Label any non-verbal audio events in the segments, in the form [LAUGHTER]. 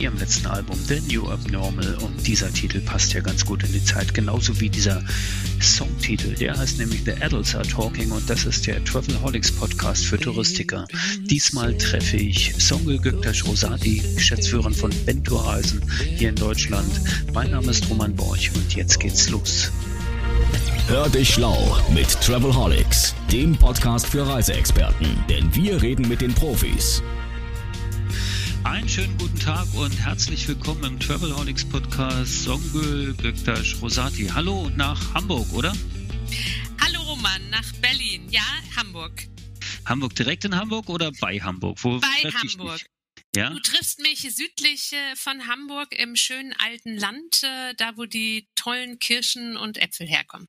ihrem letzten Album The New Abnormal und dieser Titel passt ja ganz gut in die Zeit, genauso wie dieser Songtitel. Der heißt nämlich The Adults Are Talking und das ist der Travelholics Podcast für Touristiker. Diesmal treffe ich Songül Göktaş Rosati, Geschäftsführerin von Bentourreisen hier in Deutschland. Mein Name ist Roman Borch und jetzt geht's los. Hör dich schlau mit Travelholics, dem Podcast für Reiseexperten, denn wir reden mit den Profis. Einen schönen guten Tag und herzlich willkommen im Travelholics Podcast Songül Göktaş Rosati. Hallo nach Hamburg, oder? Hallo Roman, nach Berlin. Ja, Hamburg. Hamburg, direkt in Hamburg oder bei Hamburg? Wo bei Hamburg. Ja? Du triffst mich südlich äh, von Hamburg im schönen alten Land, äh, da wo die tollen Kirschen und Äpfel herkommen.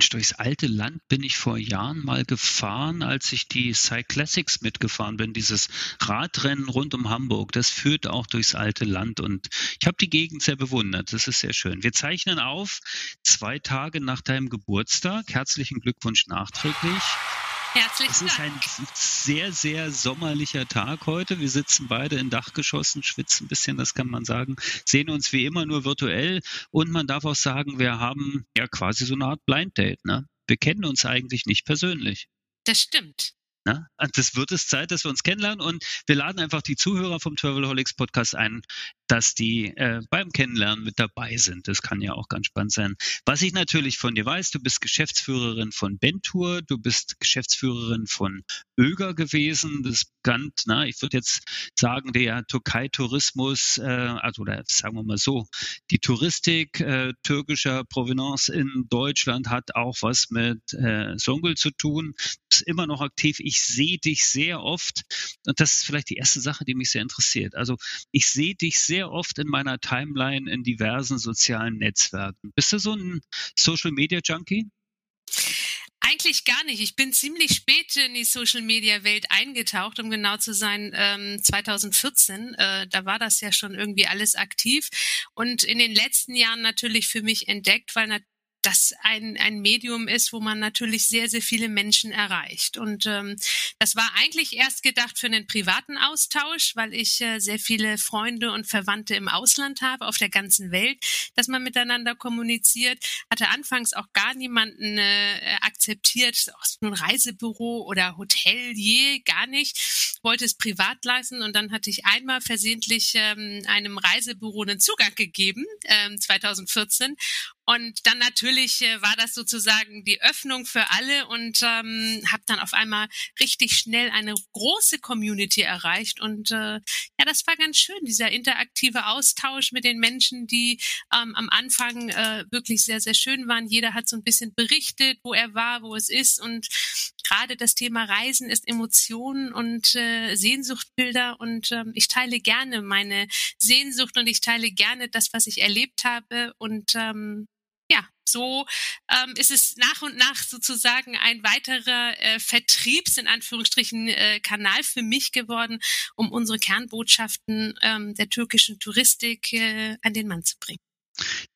Mensch, durchs alte Land bin ich vor Jahren mal gefahren, als ich die Cyclassics mitgefahren bin, dieses Radrennen rund um Hamburg. Das führt auch durchs alte Land und ich habe die Gegend sehr bewundert. Das ist sehr schön. Wir zeichnen auf zwei Tage nach deinem Geburtstag. Herzlichen Glückwunsch nachträglich. Herzlichen Dank. Es ist ein sehr, sehr sommerlicher Tag heute. Wir sitzen beide in Dachgeschossen, schwitzen ein bisschen, das kann man sagen, sehen uns wie immer nur virtuell und man darf auch sagen, wir haben ja quasi so eine Art Blind Date. Ne? Wir kennen uns eigentlich nicht persönlich. Das stimmt. Ne? Das wird es Zeit, dass wir uns kennenlernen und wir laden einfach die Zuhörer vom Travelholics Podcast ein, dass die äh, beim Kennenlernen mit dabei sind. Das kann ja auch ganz spannend sein. Was ich natürlich von dir weiß, du bist Geschäftsführerin von Bentour, du bist Geschäftsführerin von Öger gewesen. Das bekannt, na, ich würde jetzt sagen, der Türkei-Tourismus, äh, also oder sagen wir mal so, die Touristik äh, türkischer Provenance in Deutschland hat auch was mit äh, Songül zu tun. Ist immer noch aktiv. Ich sehe dich sehr oft und das ist vielleicht die erste Sache, die mich sehr interessiert. Also ich sehe dich sehr sehr oft in meiner Timeline in diversen sozialen Netzwerken. Bist du so ein Social Media Junkie? Eigentlich gar nicht. Ich bin ziemlich spät in die Social Media Welt eingetaucht, um genau zu sein, ähm, 2014. Äh, da war das ja schon irgendwie alles aktiv und in den letzten Jahren natürlich für mich entdeckt, weil das ein, ein Medium ist, wo man natürlich sehr, sehr viele Menschen erreicht. Und ähm, das war eigentlich erst gedacht für einen privaten Austausch, weil ich äh, sehr viele Freunde und Verwandte im Ausland habe, auf der ganzen Welt, dass man miteinander kommuniziert. Hatte anfangs auch gar niemanden äh, akzeptiert, auch ein Reisebüro oder Hotelier, gar nicht. Wollte es privat leisten und dann hatte ich einmal versehentlich ähm, einem Reisebüro einen Zugang gegeben, ähm, 2014. Und dann natürlich äh, war das sozusagen die Öffnung für alle und ähm, habe dann auf einmal richtig schnell eine große Community erreicht. Und äh, ja, das war ganz schön, dieser interaktive Austausch mit den Menschen, die ähm, am Anfang äh, wirklich sehr, sehr schön waren. Jeder hat so ein bisschen berichtet, wo er war, wo es ist. Und gerade das Thema Reisen ist Emotionen und äh, Sehnsuchtbilder. Und ähm, ich teile gerne meine Sehnsucht und ich teile gerne das, was ich erlebt habe. Und ähm, ja, so ähm, ist es nach und nach sozusagen ein weiterer äh, Vertriebs in Anführungsstrichen äh, Kanal für mich geworden, um unsere Kernbotschaften ähm, der türkischen Touristik äh, an den Mann zu bringen.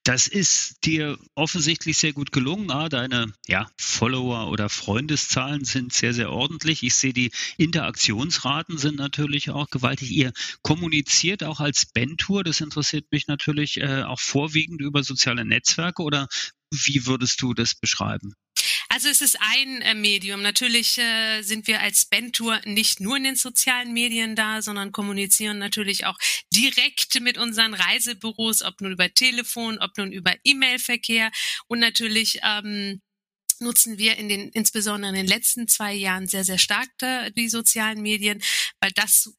Das ist dir offensichtlich sehr gut gelungen. Ah, deine ja, Follower oder Freundeszahlen sind sehr, sehr ordentlich. Ich sehe, die Interaktionsraten sind natürlich auch gewaltig. Ihr kommuniziert auch als Bentour. Das interessiert mich natürlich äh, auch vorwiegend über soziale Netzwerke oder wie würdest du das beschreiben? Also es ist ein äh, Medium. Natürlich äh, sind wir als Bentour nicht nur in den sozialen Medien da, sondern kommunizieren natürlich auch direkt mit unseren Reisebüros, ob nun über Telefon, ob nun über E-Mail-Verkehr und natürlich ähm, nutzen wir in den, insbesondere in den letzten zwei Jahren sehr, sehr stark äh, die sozialen Medien, weil das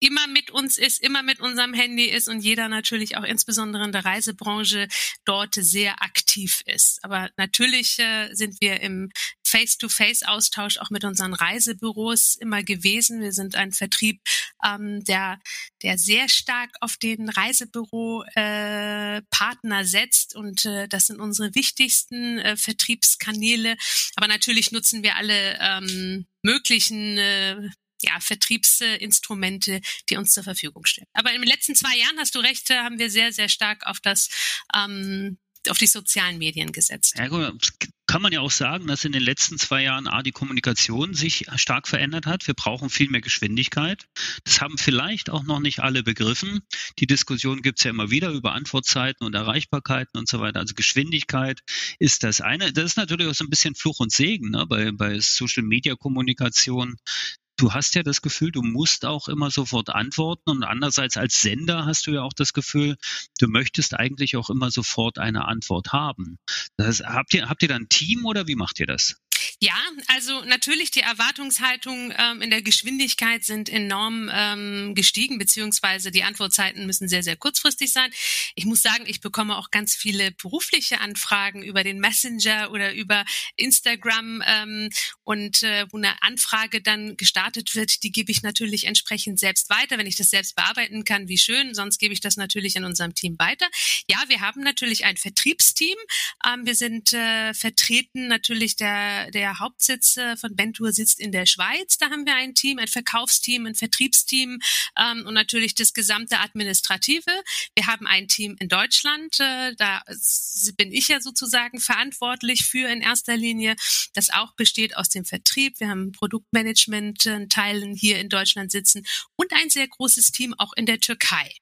immer mit uns ist, immer mit unserem Handy ist und jeder natürlich auch insbesondere in der Reisebranche dort sehr aktiv ist. Aber natürlich äh, sind wir im Face-to-Face-Austausch auch mit unseren Reisebüros immer gewesen. Wir sind ein Vertrieb, ähm, der, der sehr stark auf den Reisebüro-Partner äh, setzt und äh, das sind unsere wichtigsten äh, Vertriebskanäle. Aber natürlich nutzen wir alle ähm, möglichen äh, ja, Vertriebsinstrumente, die uns zur Verfügung stehen. Aber in den letzten zwei Jahren, hast du recht, haben wir sehr, sehr stark auf das ähm, auf die sozialen Medien gesetzt. Ja, gut, kann man ja auch sagen, dass in den letzten zwei Jahren A, die Kommunikation sich stark verändert hat. Wir brauchen viel mehr Geschwindigkeit. Das haben vielleicht auch noch nicht alle begriffen. Die Diskussion gibt es ja immer wieder über Antwortzeiten und Erreichbarkeiten und so weiter. Also Geschwindigkeit ist das eine. Das ist natürlich auch so ein bisschen Fluch und Segen ne, bei, bei Social Media Kommunikation du hast ja das Gefühl, du musst auch immer sofort antworten und andererseits als Sender hast du ja auch das Gefühl, du möchtest eigentlich auch immer sofort eine Antwort haben. Das habt ihr, habt ihr dann ein Team oder wie macht ihr das? Ja, also natürlich die Erwartungshaltung ähm, in der Geschwindigkeit sind enorm ähm, gestiegen, beziehungsweise die Antwortzeiten müssen sehr, sehr kurzfristig sein. Ich muss sagen, ich bekomme auch ganz viele berufliche Anfragen über den Messenger oder über Instagram ähm, und äh, wo eine Anfrage dann gestartet wird, die gebe ich natürlich entsprechend selbst weiter. Wenn ich das selbst bearbeiten kann, wie schön, sonst gebe ich das natürlich in unserem Team weiter. Ja, wir haben natürlich ein Vertriebsteam. Ähm, wir sind äh, vertreten natürlich der, der Hauptsitz äh, von Bentour sitzt in der Schweiz. Da haben wir ein Team, ein Verkaufsteam, ein Vertriebsteam ähm, und natürlich das gesamte Administrative. Wir haben ein Team in Deutschland. Äh, da bin ich ja sozusagen verantwortlich für in erster Linie. Das auch besteht aus dem Vertrieb. Wir haben Produktmanagement-Teilen hier in Deutschland sitzen und ein sehr großes Team auch in der Türkei.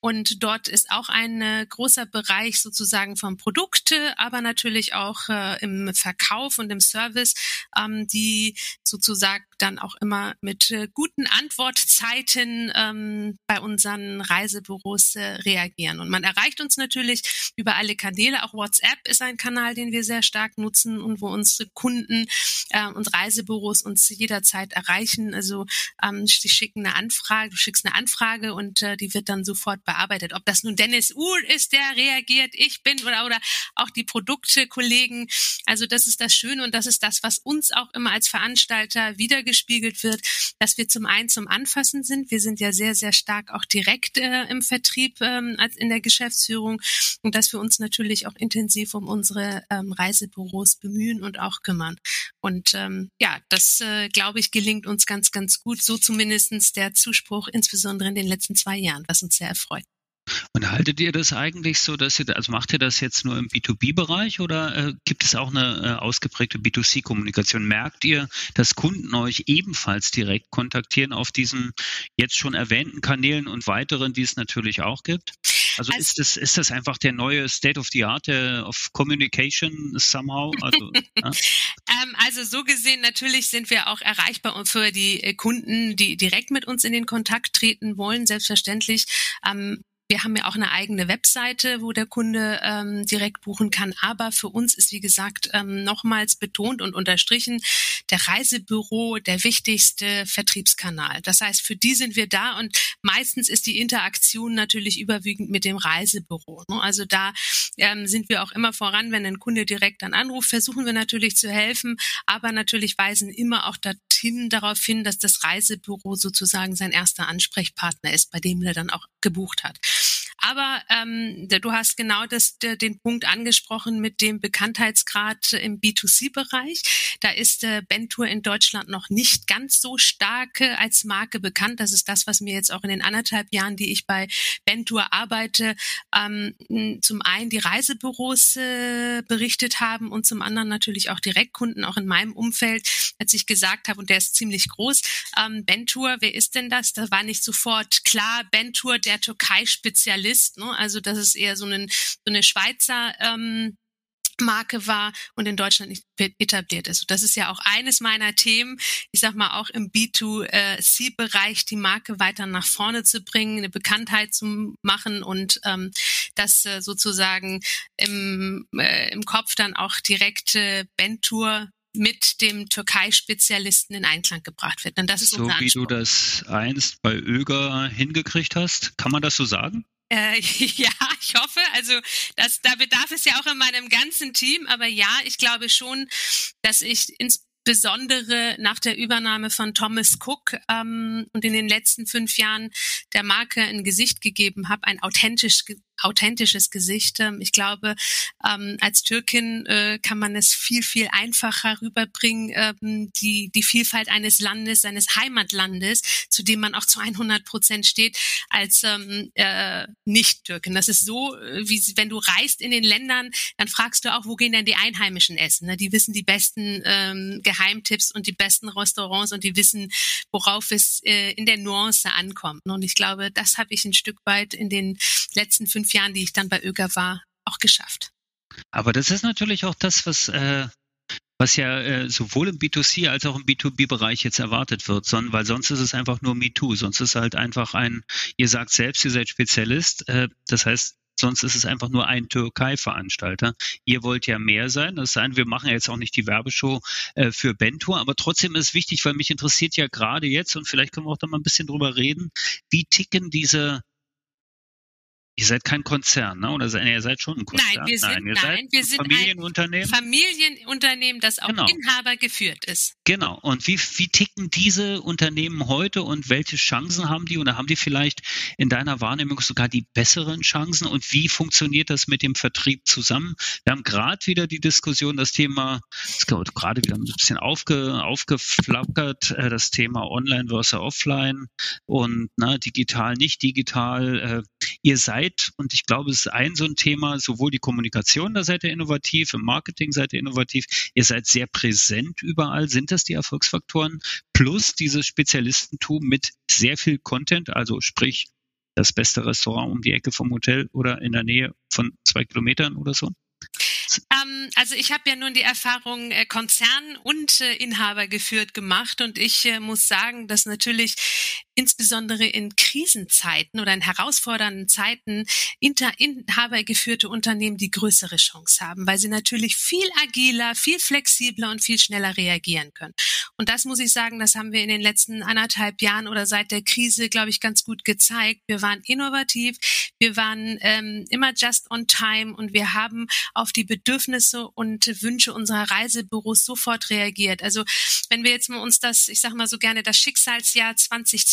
Und dort ist auch ein äh, großer Bereich sozusagen von Produkte, aber natürlich auch äh, im Verkauf und im Service, ähm, die sozusagen dann auch immer mit äh, guten Antwortzeiten ähm, bei unseren Reisebüros äh, reagieren. Und man erreicht uns natürlich über alle Kanäle. Auch WhatsApp ist ein Kanal, den wir sehr stark nutzen und wo unsere Kunden äh, und Reisebüros uns jederzeit erreichen. Also ähm, die schicken eine Anfrage, du schickst eine Anfrage und äh, die wird dann sofort bearbeitet. Ob das nun Dennis Uhl ist, der reagiert, ich bin oder, oder auch die Produktekollegen. Also das ist das Schöne und das ist das, was uns auch immer als Veranstalter wiedergespiegelt wird, dass wir zum einen zum Anfassen sind. Wir sind ja sehr, sehr stark auch direkt äh, im Vertrieb ähm, als in der Geschäftsführung und dass wir uns natürlich auch intensiv um unsere ähm, Reisebüros bemühen und auch kümmern. Und ähm, ja, das äh, glaube ich gelingt uns ganz, ganz gut. So zumindestens der Zuspruch, insbesondere in den letzten zwei Jahren, was uns sehr erfreut. Und haltet ihr das eigentlich so, dass ihr, also macht ihr das jetzt nur im B2B-Bereich oder äh, gibt es auch eine äh, ausgeprägte B2C-Kommunikation? Merkt ihr, dass Kunden euch ebenfalls direkt kontaktieren auf diesen jetzt schon erwähnten Kanälen und weiteren, die es natürlich auch gibt? Also, also ist, das, ist das einfach der neue State of the Art of Communication somehow? Also, [LAUGHS] ja? ähm, also so gesehen, natürlich sind wir auch erreichbar für die äh, Kunden, die direkt mit uns in den Kontakt treten wollen, selbstverständlich. Ähm, wir haben ja auch eine eigene Webseite, wo der Kunde ähm, direkt buchen kann. Aber für uns ist, wie gesagt, ähm, nochmals betont und unterstrichen, der Reisebüro der wichtigste Vertriebskanal. Das heißt, für die sind wir da und meistens ist die Interaktion natürlich überwiegend mit dem Reisebüro. Ne? Also da ähm, sind wir auch immer voran, wenn ein Kunde direkt dann anruft, versuchen wir natürlich zu helfen, aber natürlich weisen immer auch dorthin darauf hin, dass das Reisebüro sozusagen sein erster Ansprechpartner ist, bei dem er dann auch gebucht hat. Aber ähm, du hast genau das, den Punkt angesprochen mit dem Bekanntheitsgrad im B2C-Bereich. Da ist äh, Bentour in Deutschland noch nicht ganz so stark äh, als Marke bekannt. Das ist das, was mir jetzt auch in den anderthalb Jahren, die ich bei Bentour arbeite, ähm, zum einen die Reisebüros äh, berichtet haben und zum anderen natürlich auch Direktkunden, auch in meinem Umfeld, als ich gesagt habe, und der ist ziemlich groß, ähm, Bentour, wer ist denn das? Da war nicht sofort klar, Bentour, der Türkei-Spezialist ist. Ne? Also dass es eher so, einen, so eine Schweizer ähm, Marke war und in Deutschland nicht etabliert ist. das ist ja auch eines meiner Themen, ich sag mal auch im B2C-Bereich die Marke weiter nach vorne zu bringen, eine Bekanntheit zu machen und ähm, das äh, sozusagen im, äh, im Kopf dann auch direkt äh, Bentour mit dem Türkei-Spezialisten in Einklang gebracht wird. Und das ist so wie du das einst bei Öger hingekriegt hast, kann man das so sagen? Äh, [LAUGHS] ja, ich hoffe. Also das, da bedarf es ja auch in meinem ganzen Team. Aber ja, ich glaube schon, dass ich insbesondere nach der Übernahme von Thomas Cook ähm, und in den letzten fünf Jahren der Marke ein Gesicht gegeben habe, ein authentisch, authentisches Gesicht. Ähm, ich glaube, ähm, als Türkin äh, kann man es viel, viel einfacher rüberbringen, ähm, die, die Vielfalt eines Landes, seines Heimatlandes, zu dem man auch zu 100 Prozent steht, als ähm, äh, Nicht-Türken. Das ist so, äh, wie wenn du reist in den Ländern, dann fragst du auch, wo gehen denn die Einheimischen essen? Ne? Die wissen die besten ähm, Geheimtipps und die besten Restaurants und die wissen, worauf es äh, in der Nuance ankommt. Und ich glaube, das habe ich ein Stück weit in den letzten fünf Jahren, die ich dann bei ÖGA war, auch geschafft. Aber das ist natürlich auch das, was äh, was ja äh, sowohl im B2C als auch im B2B-Bereich jetzt erwartet wird, sondern weil sonst ist es einfach nur MeToo, sonst ist halt einfach ein, ihr sagt selbst, ihr seid Spezialist, äh, das heißt, sonst ist es einfach nur ein Türkei-Veranstalter. Ihr wollt ja mehr sein. Das heißt, wir machen jetzt auch nicht die Werbeshow äh, für Bento, aber trotzdem ist es wichtig, weil mich interessiert ja gerade jetzt und vielleicht können wir auch da mal ein bisschen drüber reden, wie ticken diese Ihr seid kein Konzern, ne? Oder seid, ihr seid schon ein Konzern? Nein, wir sind, nein, nein, wir sind Familienunternehmen. ein Familienunternehmen, das auch genau. Inhaber geführt ist. Genau. Und wie, wie ticken diese Unternehmen heute und welche Chancen haben die? Oder haben die vielleicht in deiner Wahrnehmung sogar die besseren Chancen? Und wie funktioniert das mit dem Vertrieb zusammen? Wir haben gerade wieder die Diskussion, das Thema, gerade wieder ein bisschen aufge, aufgeflackert, äh, das Thema Online versus Offline und na, digital, nicht digital. Äh, ihr seid seid, und ich glaube, es ist ein so ein Thema, sowohl die Kommunikation, da seid ihr innovativ, im Marketing seid ihr innovativ, ihr seid sehr präsent überall. Sind das die Erfolgsfaktoren? Plus dieses Spezialistentum mit sehr viel Content, also sprich das beste Restaurant um die Ecke vom Hotel oder in der Nähe von zwei Kilometern oder so? Ähm, also ich habe ja nun die Erfahrung äh, Konzern und äh, Inhaber geführt gemacht und ich äh, muss sagen, dass natürlich insbesondere in Krisenzeiten oder in herausfordernden Zeiten inter inhabergeführte Unternehmen die größere Chance haben, weil sie natürlich viel agiler, viel flexibler und viel schneller reagieren können. Und das muss ich sagen, das haben wir in den letzten anderthalb Jahren oder seit der Krise, glaube ich, ganz gut gezeigt. Wir waren innovativ, wir waren ähm, immer just on time und wir haben auf die Bedürfnisse und Wünsche unserer Reisebüros sofort reagiert. Also wenn wir jetzt mal uns das, ich sage mal so gerne, das Schicksalsjahr 2020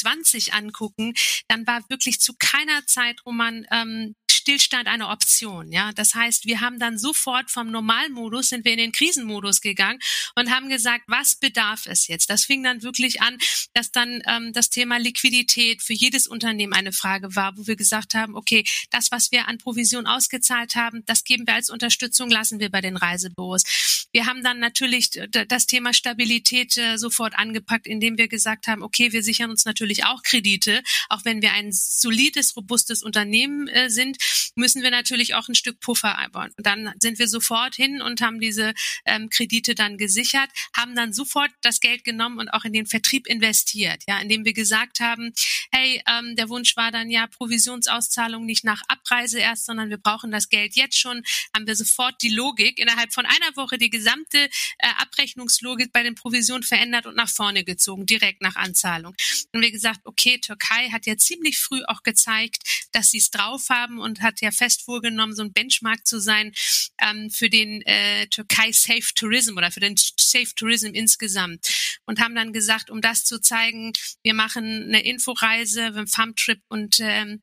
angucken, dann war wirklich zu keiner Zeit, wo man ähm, Stillstand eine Option. Ja, das heißt, wir haben dann sofort vom Normalmodus sind wir in den Krisenmodus gegangen und haben gesagt, was bedarf es jetzt? Das fing dann wirklich an, dass dann ähm, das Thema Liquidität für jedes Unternehmen eine Frage war, wo wir gesagt haben, okay, das, was wir an Provision ausgezahlt haben, das geben wir als Unterstützung, lassen wir bei den Reisebüros. Wir haben dann natürlich das Thema Stabilität äh, sofort angepackt, indem wir gesagt haben, okay, wir sichern uns natürlich auch Kredite, auch wenn wir ein solides, robustes Unternehmen äh, sind müssen wir natürlich auch ein Stück Puffer einbauen. Und dann sind wir sofort hin und haben diese ähm, Kredite dann gesichert, haben dann sofort das Geld genommen und auch in den Vertrieb investiert, ja, indem wir gesagt haben, hey, ähm, der Wunsch war dann ja Provisionsauszahlung nicht nach Abreise erst, sondern wir brauchen das Geld jetzt schon, haben wir sofort die Logik innerhalb von einer Woche die gesamte äh, Abrechnungslogik bei den Provisionen verändert und nach vorne gezogen, direkt nach Anzahlung. Und wir gesagt, okay, Türkei hat ja ziemlich früh auch gezeigt, dass sie es drauf haben und hat ja fest vorgenommen, so ein Benchmark zu sein ähm, für den äh, Türkei Safe Tourism oder für den Safe Tourism insgesamt. Und haben dann gesagt, um das zu zeigen, wir machen eine Inforeise, einen Farmtrip und ähm,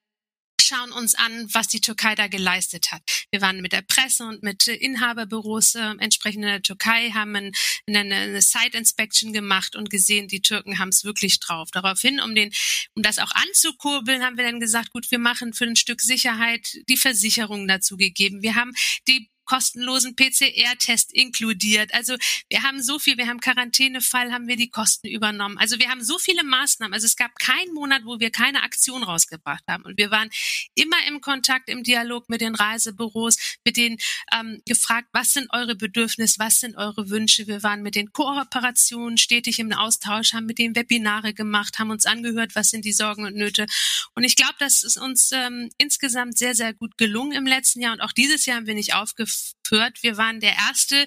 schauen uns an, was die Türkei da geleistet hat. Wir waren mit der Presse und mit Inhaberbüros äh, entsprechend in der Türkei, haben ein, eine, eine Site Inspection gemacht und gesehen, die Türken haben es wirklich drauf. Daraufhin, um den, um das auch anzukurbeln, haben wir dann gesagt, gut, wir machen für ein Stück Sicherheit die Versicherung dazu gegeben. Wir haben die kostenlosen PCR-Test inkludiert. Also wir haben so viel, wir haben Quarantänefall, haben wir die Kosten übernommen. Also wir haben so viele Maßnahmen. Also es gab keinen Monat, wo wir keine Aktion rausgebracht haben. Und wir waren immer im Kontakt, im Dialog mit den Reisebüros, mit denen ähm, gefragt, was sind eure Bedürfnisse, was sind eure Wünsche. Wir waren mit den Kooperationen stetig im Austausch, haben mit denen Webinare gemacht, haben uns angehört, was sind die Sorgen und Nöte. Und ich glaube, das ist uns ähm, insgesamt sehr, sehr gut gelungen im letzten Jahr. Und auch dieses Jahr haben wir nicht aufgefallen geführt. Wir waren der erste,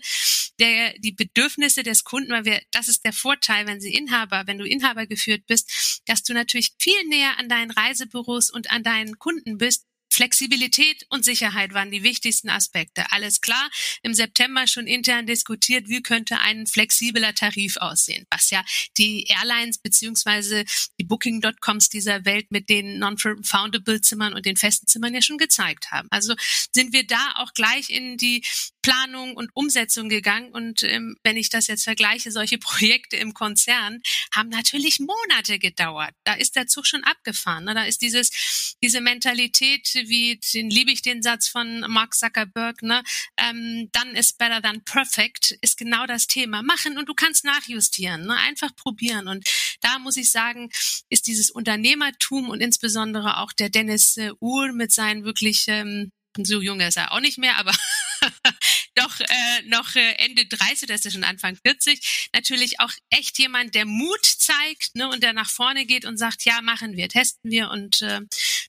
der die Bedürfnisse des Kunden, weil wir, das ist der Vorteil, wenn sie Inhaber, wenn du Inhaber geführt bist, dass du natürlich viel näher an deinen Reisebüros und an deinen Kunden bist, Flexibilität und Sicherheit waren die wichtigsten Aspekte. Alles klar, im September schon intern diskutiert, wie könnte ein flexibler Tarif aussehen, was ja die Airlines beziehungsweise die Booking.coms dieser Welt mit den non-foundable Zimmern und den festen Zimmern ja schon gezeigt haben. Also sind wir da auch gleich in die Planung und Umsetzung gegangen. Und ähm, wenn ich das jetzt vergleiche, solche [LAUGHS] Projekte im Konzern haben natürlich Monate gedauert. Da ist der Zug schon abgefahren. Ne? Da ist dieses, diese Mentalität, wie den liebe ich den Satz von Mark Zuckerberg, ne? Ähm, dann ist better than perfect, ist genau das Thema. Machen und du kannst nachjustieren, ne? einfach probieren. Und da muss ich sagen, ist dieses Unternehmertum und insbesondere auch der Dennis äh, Uhr mit seinen wirklich ähm, so jung ist er auch nicht mehr, aber [LAUGHS] doch äh, noch äh, Ende 30, das ist schon Anfang 40, natürlich auch echt jemand, der Mut zeigt ne, und der nach vorne geht und sagt, ja, machen wir, testen wir. Und äh,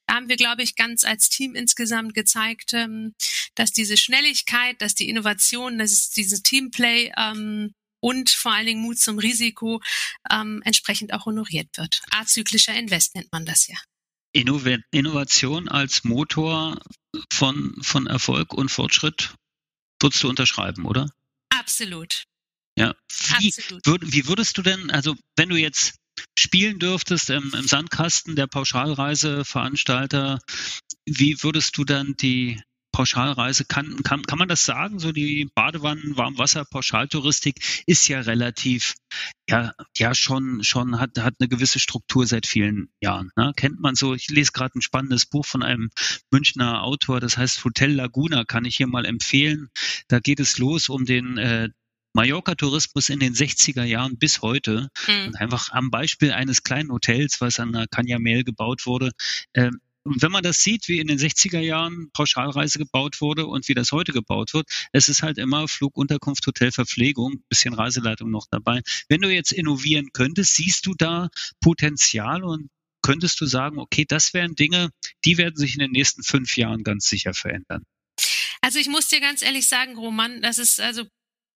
haben wir, glaube ich, ganz als Team insgesamt gezeigt, ähm, dass diese Schnelligkeit, dass die Innovation, dass es dieses Teamplay ähm, und vor allen Dingen Mut zum Risiko ähm, entsprechend auch honoriert wird. Azyklischer Invest nennt man das ja. Innovation als Motor von, von Erfolg und Fortschritt würdest du unterschreiben, oder? Absolut. Ja. Wie, Absolut. Würd, wie würdest du denn, also wenn du jetzt spielen dürftest im, im Sandkasten der Pauschalreiseveranstalter, wie würdest du dann die Pauschalreise, kann, kann, kann man das sagen? So die Badewannen, Warmwasser, Pauschaltouristik ist ja relativ, ja, ja schon, schon hat, hat eine gewisse Struktur seit vielen Jahren. Ne? Kennt man so, ich lese gerade ein spannendes Buch von einem Münchner Autor, das heißt Hotel Laguna, kann ich hier mal empfehlen. Da geht es los um den äh, Mallorca-Tourismus in den 60er Jahren bis heute. Mhm. Und einfach am Beispiel eines kleinen Hotels, was an der Canyamel gebaut wurde, äh, und wenn man das sieht, wie in den 60er Jahren Pauschalreise gebaut wurde und wie das heute gebaut wird, es ist halt immer Flug, Unterkunft, Hotel, Verpflegung, bisschen Reiseleitung noch dabei. Wenn du jetzt innovieren könntest, siehst du da Potenzial und könntest du sagen, okay, das wären Dinge, die werden sich in den nächsten fünf Jahren ganz sicher verändern? Also ich muss dir ganz ehrlich sagen, Roman, das ist also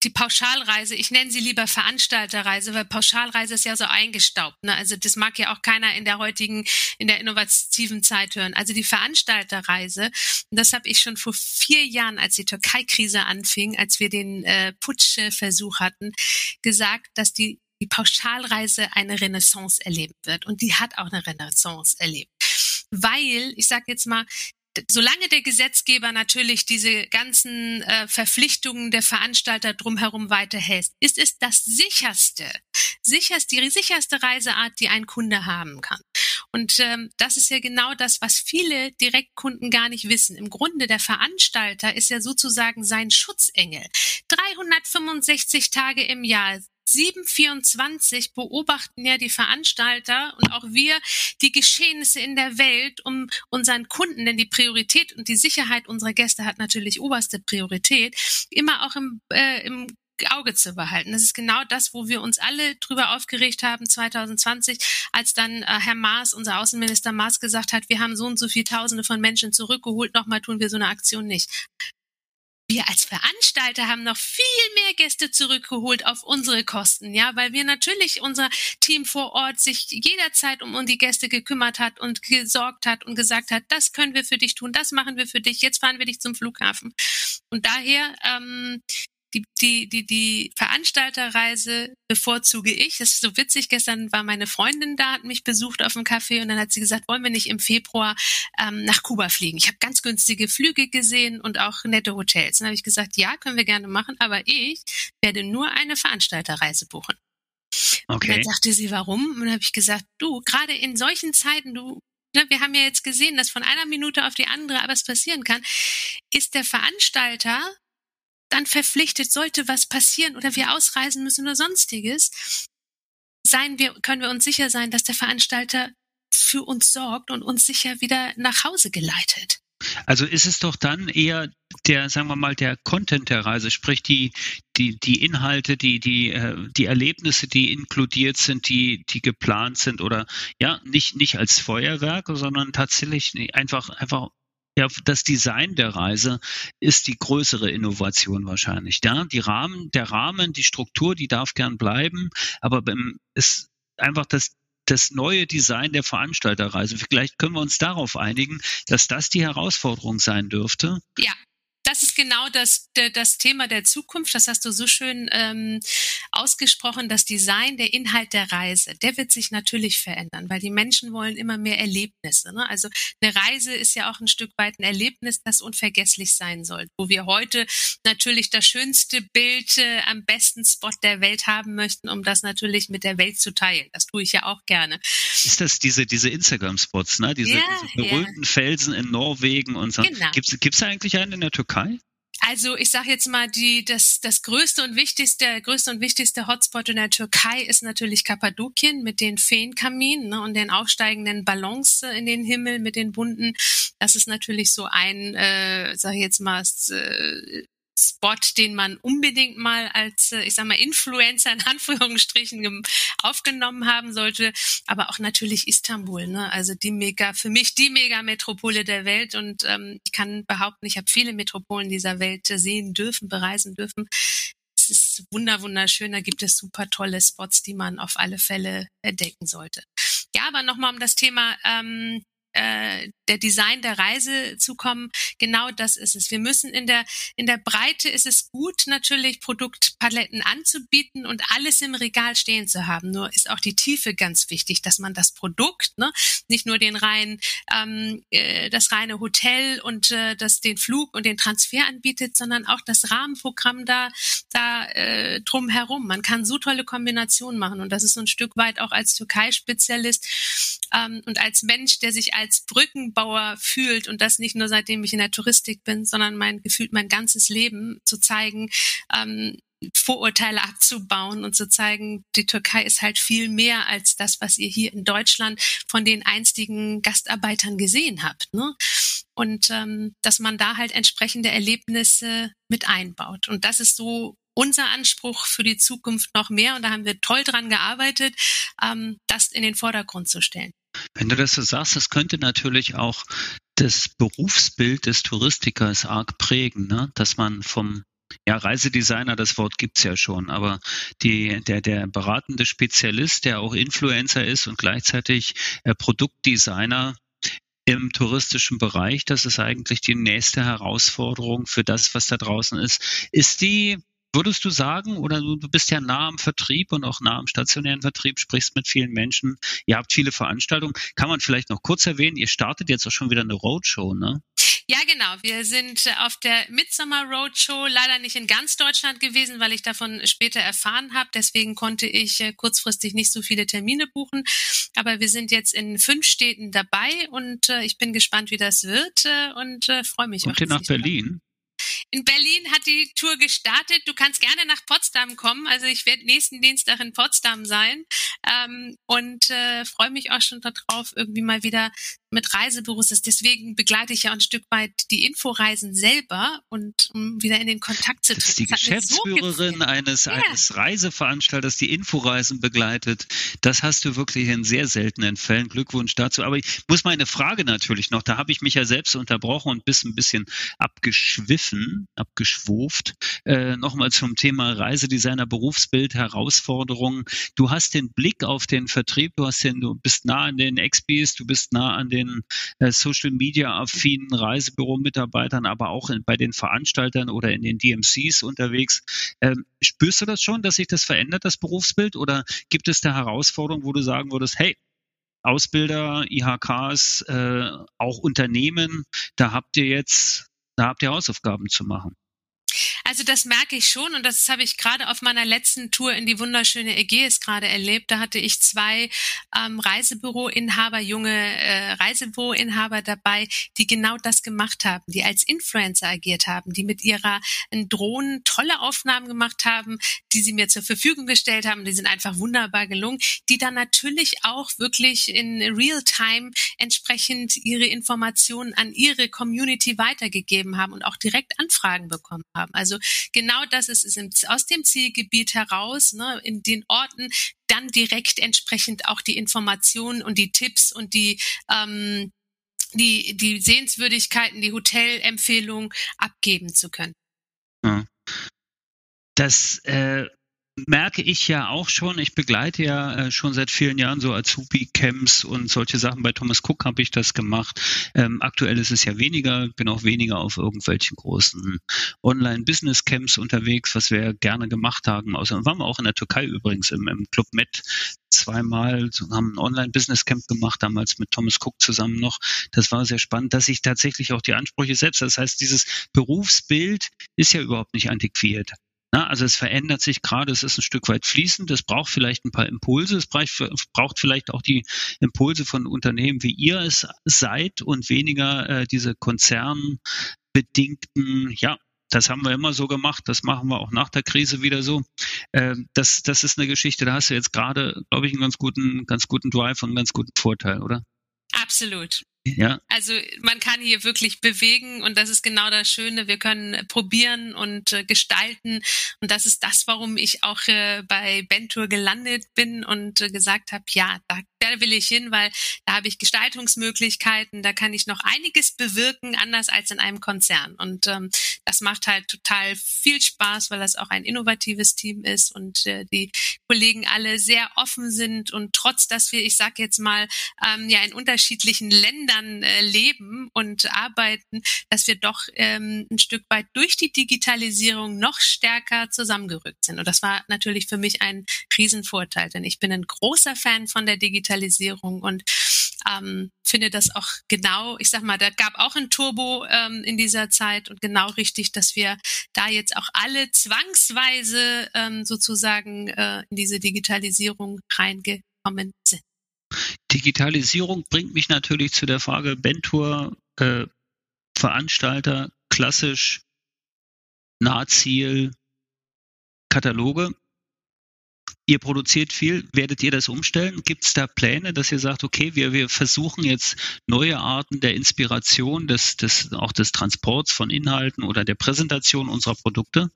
die Pauschalreise, ich nenne sie lieber Veranstalterreise, weil Pauschalreise ist ja so eingestaubt. Ne? Also das mag ja auch keiner in der heutigen, in der innovativen Zeit hören. Also die Veranstalterreise, das habe ich schon vor vier Jahren, als die Türkei-Krise anfing, als wir den äh, Putschversuch hatten, gesagt, dass die die Pauschalreise eine Renaissance erleben wird. Und die hat auch eine Renaissance erlebt. Weil, ich sage jetzt mal, solange der Gesetzgeber natürlich diese ganzen äh, Verpflichtungen der Veranstalter drumherum weiterhält, ist es das sicherste, sicherst, die sicherste Reiseart, die ein Kunde haben kann. Und ähm, das ist ja genau das, was viele Direktkunden gar nicht wissen. Im Grunde der Veranstalter ist ja sozusagen sein Schutzengel. 365 Tage im Jahr, 724 beobachten ja die Veranstalter und auch wir die Geschehnisse in der Welt, um unseren Kunden, denn die Priorität und die Sicherheit unserer Gäste hat natürlich oberste Priorität, immer auch im, äh, im Auge zu behalten. Das ist genau das, wo wir uns alle drüber aufgeregt haben 2020, als dann äh, Herr Maas, unser Außenminister Maas, gesagt hat, wir haben so und so viele Tausende von Menschen zurückgeholt, nochmal tun wir so eine Aktion nicht wir als Veranstalter haben noch viel mehr Gäste zurückgeholt auf unsere Kosten, ja, weil wir natürlich unser Team vor Ort sich jederzeit um die Gäste gekümmert hat und gesorgt hat und gesagt hat, das können wir für dich tun, das machen wir für dich, jetzt fahren wir dich zum Flughafen. Und daher ähm, die, die, die, die Veranstalterreise bevorzuge ich. Das ist so witzig. Gestern war meine Freundin da, hat mich besucht auf dem Café und dann hat sie gesagt, wollen wir nicht im Februar ähm, nach Kuba fliegen? Ich habe ganz günstige Flüge gesehen und auch nette Hotels. Dann habe ich gesagt, ja, können wir gerne machen, aber ich werde nur eine Veranstalterreise buchen. Okay. Und dann sagte sie, warum? Und dann habe ich gesagt, du, gerade in solchen Zeiten, du ne, wir haben ja jetzt gesehen, dass von einer Minute auf die andere was passieren kann, ist der Veranstalter dann verpflichtet, sollte was passieren oder wir ausreisen müssen oder sonstiges, seien wir, können wir uns sicher sein, dass der Veranstalter für uns sorgt und uns sicher wieder nach Hause geleitet. Also ist es doch dann eher der, sagen wir mal, der Content der Reise, sprich die, die, die Inhalte, die, die, äh, die Erlebnisse, die inkludiert sind, die, die geplant sind oder ja, nicht, nicht als Feuerwerk, sondern tatsächlich einfach, einfach ja, das Design der Reise ist die größere Innovation wahrscheinlich. Ja, die Rahmen, der Rahmen, die Struktur, die darf gern bleiben, aber ist einfach das das neue Design der Veranstalterreise. Vielleicht können wir uns darauf einigen, dass das die Herausforderung sein dürfte. Ja, das ist genau das, das Thema der Zukunft. Das hast du so schön ähm, ausgesprochen. Das Design, der Inhalt der Reise, der wird sich natürlich verändern, weil die Menschen wollen immer mehr Erlebnisse. Ne? Also eine Reise ist ja auch ein Stück weit ein Erlebnis, das unvergesslich sein soll. Wo wir heute natürlich das schönste Bild äh, am besten Spot der Welt haben möchten, um das natürlich mit der Welt zu teilen. Das tue ich ja auch gerne. Ist das diese, diese Instagram-Spots, ne? Diese, ja, diese berühmten ja. Felsen in Norwegen und so. Genau. Gibt es eigentlich einen in der Türkei? Türkei? Also ich sage jetzt mal, die, das, das größte und wichtigste, größte und wichtigste Hotspot in der Türkei ist natürlich Kappadokien mit den Feenkaminen ne, und den aufsteigenden Ballons in den Himmel mit den bunten. Das ist natürlich so ein, äh, sage ich jetzt mal, äh, Spot, den man unbedingt mal als, äh, ich sag mal, Influencer in [LAUGHS] Anführungsstrichen aufgenommen haben sollte. Aber auch natürlich Istanbul, ne? Also die mega, für mich die Mega-Metropole der Welt. Und ähm, ich kann behaupten, ich habe viele Metropolen dieser Welt sehen dürfen, bereisen dürfen. Es ist wunder, wunderschön. Da gibt es super tolle Spots, die man auf alle Fälle entdecken sollte. Ja, aber nochmal um das Thema ähm, äh, der Design der Reise zu kommen. Genau das ist es. Wir müssen in der, in der Breite ist es gut, natürlich Produktpaletten anzubieten und alles im Regal stehen zu haben. Nur ist auch die Tiefe ganz wichtig, dass man das Produkt, ne, nicht nur den reinen, ähm, äh, das reine Hotel und äh, das, den Flug und den Transfer anbietet, sondern auch das Rahmenprogramm da, da äh, drumherum. Man kann so tolle Kombinationen machen und das ist so ein Stück weit auch als Türkei-Spezialist ähm, und als Mensch, der sich als Brückenbauer fühlt und das nicht nur seitdem ich in der Touristik bin, sondern mein gefühlt mein ganzes Leben zu zeigen, ähm, Vorurteile abzubauen und zu zeigen, die Türkei ist halt viel mehr als das, was ihr hier in Deutschland von den einstigen Gastarbeitern gesehen habt. Ne? Und ähm, dass man da halt entsprechende Erlebnisse mit einbaut. Und das ist so unser Anspruch für die Zukunft noch mehr. Und da haben wir toll dran gearbeitet, ähm, das in den Vordergrund zu stellen. Wenn du das so sagst, das könnte natürlich auch das Berufsbild des Touristikers arg prägen, ne? dass man vom ja, Reisedesigner, das Wort gibt's ja schon, aber die, der, der beratende Spezialist, der auch Influencer ist und gleichzeitig äh, Produktdesigner im touristischen Bereich, das ist eigentlich die nächste Herausforderung für das, was da draußen ist. Ist die Würdest du sagen, oder du, bist ja nah am Vertrieb und auch nah am stationären Vertrieb, sprichst mit vielen Menschen, ihr habt viele Veranstaltungen. Kann man vielleicht noch kurz erwähnen, ihr startet jetzt auch schon wieder eine Roadshow, ne? Ja, genau. Wir sind auf der Midsummer Roadshow leider nicht in ganz Deutschland gewesen, weil ich davon später erfahren habe. Deswegen konnte ich äh, kurzfristig nicht so viele Termine buchen. Aber wir sind jetzt in fünf Städten dabei und äh, ich bin gespannt, wie das wird äh, und freue mich. Kommt ihr nach Berlin? In Berlin hat die Tour gestartet. Du kannst gerne nach Potsdam kommen. Also ich werde nächsten Dienstag in Potsdam sein ähm, und äh, freue mich auch schon darauf, irgendwie mal wieder mit Reisebüros ist. Deswegen begleite ich ja ein Stück weit die Inforeisen selber und um wieder in den Kontakt zu treten. Das ist die Geschäftsführerin so eines, ja. eines Reiseveranstalters, die Inforeisen begleitet. Das hast du wirklich in sehr seltenen Fällen. Glückwunsch dazu. Aber ich muss meine Frage natürlich noch, da habe ich mich ja selbst unterbrochen und bist ein bisschen abgeschwiffen, abgeschwuft. Äh, Nochmal zum Thema Reisedesigner, Berufsbild, Herausforderungen. Du hast den Blick auf den Vertrieb, du hast den, du bist nah an den Expis, du bist nah an den den äh, Social Media affinen Reisebüro-Mitarbeitern, aber auch in, bei den Veranstaltern oder in den DMCs unterwegs. Ähm, spürst du das schon, dass sich das verändert, das Berufsbild? Oder gibt es da Herausforderungen, wo du sagen würdest, hey, Ausbilder, IHKs, äh, auch Unternehmen, da habt ihr jetzt, da habt ihr Hausaufgaben zu machen. Also das merke ich schon und das habe ich gerade auf meiner letzten Tour in die wunderschöne Ägäis gerade erlebt. Da hatte ich zwei ähm, Reisebüroinhaber, junge äh, Reisebüroinhaber dabei, die genau das gemacht haben, die als Influencer agiert haben, die mit ihrer Drohnen tolle Aufnahmen gemacht haben, die sie mir zur Verfügung gestellt haben. Die sind einfach wunderbar gelungen, die dann natürlich auch wirklich in Real-Time entsprechend ihre Informationen an ihre Community weitergegeben haben und auch direkt Anfragen bekommen haben. Also genau das ist es aus dem Zielgebiet heraus, ne, in den Orten dann direkt entsprechend auch die Informationen und die Tipps und die ähm, die, die Sehenswürdigkeiten, die Hotelempfehlungen abgeben zu können. Ja. Das äh, merke ich ja auch schon, ich begleite ja äh, schon seit vielen Jahren so Azubi-Camps und solche Sachen. Bei Thomas Cook habe ich das gemacht. Ähm, aktuell ist es ja weniger, bin auch weniger auf irgendwelchen großen Online-Business-Camps unterwegs, was wir gerne gemacht haben. Außerdem waren wir auch in der Türkei übrigens im, im Club Med zweimal, haben ein Online-Business-Camp gemacht, damals mit Thomas Cook zusammen noch. Das war sehr spannend, dass sich tatsächlich auch die Ansprüche setzt. Das heißt, dieses Berufsbild ist ja überhaupt nicht antiquiert. Na, also es verändert sich gerade, es ist ein Stück weit fließend, es braucht vielleicht ein paar Impulse, es braucht vielleicht auch die Impulse von Unternehmen, wie ihr es seid und weniger äh, diese konzernbedingten, ja, das haben wir immer so gemacht, das machen wir auch nach der Krise wieder so. Ähm, das, das ist eine Geschichte, da hast du jetzt gerade, glaube ich, einen ganz guten, ganz guten Drive und einen ganz guten Vorteil, oder? Absolut. Ja. Also man kann hier wirklich bewegen und das ist genau das Schöne. Wir können probieren und äh, gestalten und das ist das, warum ich auch äh, bei Bentour gelandet bin und äh, gesagt habe, ja, da, da will ich hin, weil da habe ich Gestaltungsmöglichkeiten, da kann ich noch einiges bewirken, anders als in einem Konzern. Und ähm, das macht halt total viel Spaß, weil das auch ein innovatives Team ist und äh, die Kollegen alle sehr offen sind und trotz, dass wir, ich sage jetzt mal, ähm, ja in unterschiedlichen Ländern äh, leben und arbeiten, dass wir doch ähm, ein Stück weit durch die Digitalisierung noch stärker zusammengerückt sind. Und das war natürlich für mich ein Riesenvorteil, denn ich bin ein großer Fan von der Digitalisierung Digitalisierung und ähm, finde das auch genau, ich sag mal, da gab auch ein Turbo ähm, in dieser Zeit und genau richtig, dass wir da jetzt auch alle zwangsweise ähm, sozusagen äh, in diese Digitalisierung reingekommen sind. Digitalisierung bringt mich natürlich zu der Frage, Bentour, äh, Veranstalter, klassisch, Nahziel, Kataloge. Ihr produziert viel, werdet ihr das umstellen? Gibt es da Pläne, dass ihr sagt, okay, wir, wir versuchen jetzt neue Arten der Inspiration, des, des, auch des Transports von Inhalten oder der Präsentation unserer Produkte?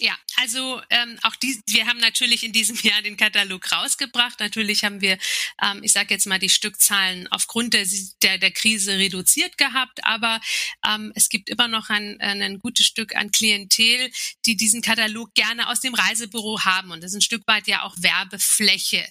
Ja, also ähm, auch die, wir haben natürlich in diesem [LAUGHS] Jahr den Katalog rausgebracht. Natürlich haben wir, ähm, ich sage jetzt mal, die Stückzahlen aufgrund der, der, der Krise reduziert gehabt, aber ähm, es gibt immer noch ein, ein gutes Stück an Klientel, die diesen Katalog gerne aus dem Reisebüro haben. Und das ist ein Stück weit ja auch Werbefläche.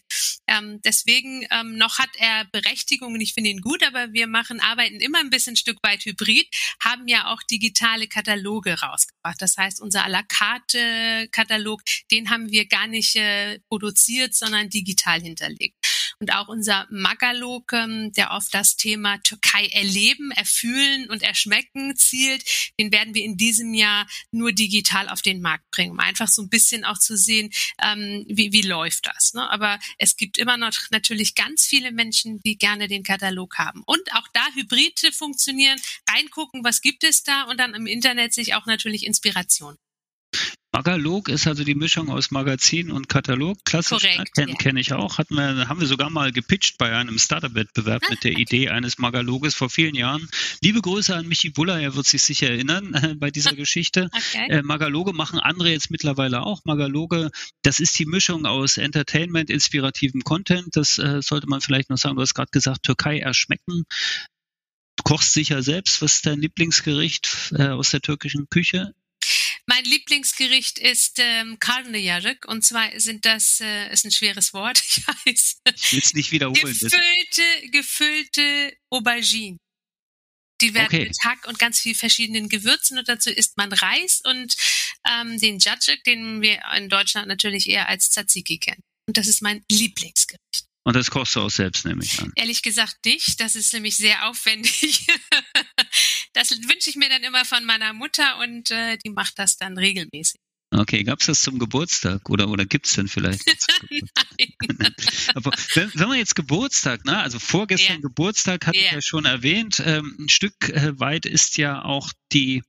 Ähm, deswegen ähm, noch hat er Berechtigung und ich finde ihn gut, aber wir machen, arbeiten immer ein bisschen ein Stück weit hybrid, haben ja auch digitale Kataloge rausgebracht. Das heißt, unser à la carte Katalog, den haben wir gar nicht äh, produziert, sondern digital hinterlegt. Und auch unser Magalog, ähm, der auf das Thema Türkei erleben, erfühlen und erschmecken zielt, den werden wir in diesem Jahr nur digital auf den Markt bringen, um einfach so ein bisschen auch zu sehen, ähm, wie, wie läuft das. Ne? Aber es gibt immer noch natürlich ganz viele Menschen, die gerne den Katalog haben. Und auch da Hybride funktionieren, reingucken, was gibt es da und dann im Internet sich auch natürlich Inspiration Magalog ist also die Mischung aus Magazin und Katalog. Klassisch kenne ja. kenn ich auch. Hatten wir, haben wir sogar mal gepitcht bei einem Startup-Wettbewerb ah, mit der okay. Idee eines Magaloges vor vielen Jahren. Liebe Grüße an Michi Buller, er wird sich sicher erinnern äh, bei dieser [LAUGHS] Geschichte. Okay. Äh, Magaloge machen andere jetzt mittlerweile auch. Magaloge, das ist die Mischung aus Entertainment, inspirativem Content. Das äh, sollte man vielleicht noch sagen. Du hast gerade gesagt, Türkei erschmecken. Du kochst sicher selbst. Was ist dein Lieblingsgericht äh, aus der türkischen Küche? Mein Lieblingsgericht ist ähm, und zwar sind das, äh, ist ein schweres Wort, [LAUGHS] ich weiß. Ich will es nicht wiederholen. Gefüllte, gefüllte Aubergine. Die werden okay. mit Hack und ganz viel verschiedenen Gewürzen und dazu isst man Reis und ähm, den Jacek, den wir in Deutschland natürlich eher als Tzatziki kennen. Und das ist mein Lieblingsgericht. Und das kochst du auch selbst, nehme ich an. Ehrlich gesagt nicht. Das ist nämlich sehr aufwendig. [LAUGHS] das wünsche ich mir dann immer von meiner Mutter und äh, die macht das dann regelmäßig. Okay, gab es das zum Geburtstag oder, oder gibt es denn vielleicht? [LAUGHS] Nein. Aber wenn, wenn man jetzt Geburtstag, ne, also vorgestern ja. Geburtstag hatte ja. ich ja schon erwähnt, ähm, ein Stück äh, weit ist ja auch die,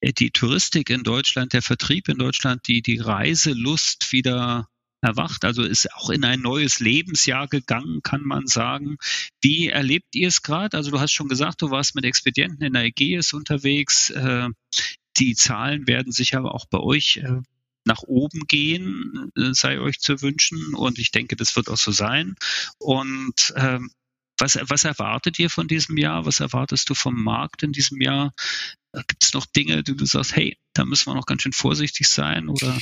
äh, die Touristik in Deutschland, der Vertrieb in Deutschland, die, die Reiselust wieder erwacht, also ist auch in ein neues Lebensjahr gegangen, kann man sagen. Wie erlebt ihr es gerade? Also du hast schon gesagt, du warst mit Expedienten in der Ägäis unterwegs. Äh, die Zahlen werden sicher auch bei euch äh, nach oben gehen, äh, sei euch zu wünschen. Und ich denke, das wird auch so sein. Und ähm, was, was erwartet ihr von diesem Jahr? Was erwartest du vom Markt in diesem Jahr? Gibt es noch Dinge, die du sagst, hey, da müssen wir noch ganz schön vorsichtig sein? Oder?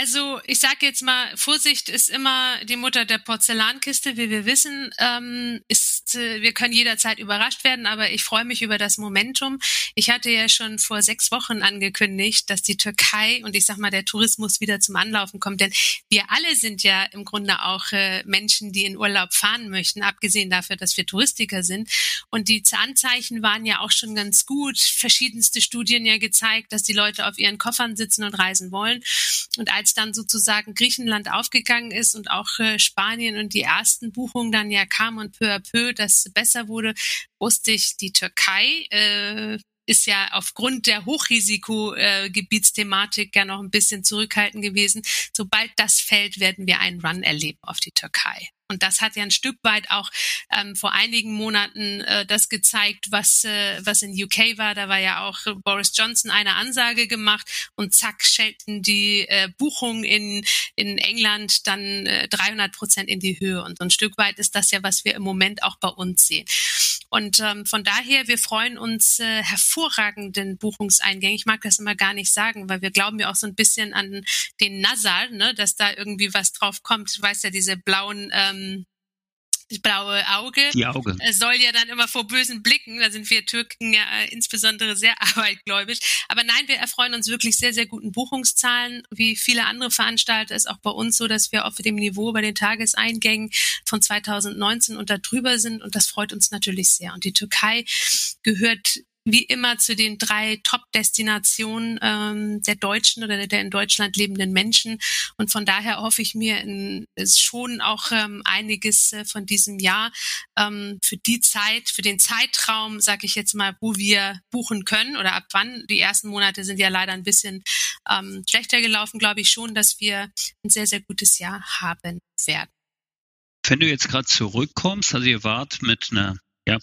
Also ich sage jetzt mal, Vorsicht ist immer die Mutter der Porzellankiste, wie wir wissen. Ähm, ist, äh, wir können jederzeit überrascht werden, aber ich freue mich über das Momentum. Ich hatte ja schon vor sechs Wochen angekündigt, dass die Türkei und ich sag mal der Tourismus wieder zum Anlaufen kommt, denn wir alle sind ja im Grunde auch äh, Menschen, die in Urlaub fahren möchten, abgesehen dafür, dass wir Touristiker sind. Und die Anzeichen waren ja auch schon ganz gut. Verschiedenste Studien ja gezeigt, dass die Leute auf ihren Koffern sitzen und reisen wollen. Und als dann sozusagen Griechenland aufgegangen ist und auch äh, Spanien und die ersten Buchungen dann ja kamen und peu à peu das besser wurde, wusste ich, die Türkei äh, ist ja aufgrund der Hochrisikogebietsthematik ja noch ein bisschen zurückhaltend gewesen. Sobald das fällt, werden wir einen Run erleben auf die Türkei. Und das hat ja ein Stück weit auch ähm, vor einigen Monaten äh, das gezeigt, was, äh, was in UK war. Da war ja auch Boris Johnson eine Ansage gemacht und zack, schelten die äh, Buchungen in, in England dann äh, 300 Prozent in die Höhe. Und so ein Stück weit ist das ja, was wir im Moment auch bei uns sehen. Und ähm, von daher, wir freuen uns äh, hervorragenden Buchungseingängen. Ich mag das immer gar nicht sagen, weil wir glauben ja auch so ein bisschen an den Nasal, ne, dass da irgendwie was drauf kommt. Ich weiß ja, diese blauen ähm, das blaue Auge. Die Auge. Soll ja dann immer vor bösen Blicken. Da sind wir Türken ja äh, insbesondere sehr [LAUGHS] arbeitgläubig. Aber nein, wir erfreuen uns wirklich sehr, sehr guten Buchungszahlen. Wie viele andere Veranstalter ist auch bei uns so, dass wir auf dem Niveau bei den Tageseingängen von 2019 und darüber sind. Und das freut uns natürlich sehr. Und die Türkei gehört wie immer zu den drei Top-Destinationen ähm, der Deutschen oder der in Deutschland lebenden Menschen. Und von daher hoffe ich mir in, schon auch ähm, einiges äh, von diesem Jahr ähm, für die Zeit, für den Zeitraum, sage ich jetzt mal, wo wir buchen können oder ab wann. Die ersten Monate sind ja leider ein bisschen ähm, schlechter gelaufen, glaube ich schon, dass wir ein sehr, sehr gutes Jahr haben werden. Wenn du jetzt gerade zurückkommst, also ihr wart mit einer ja,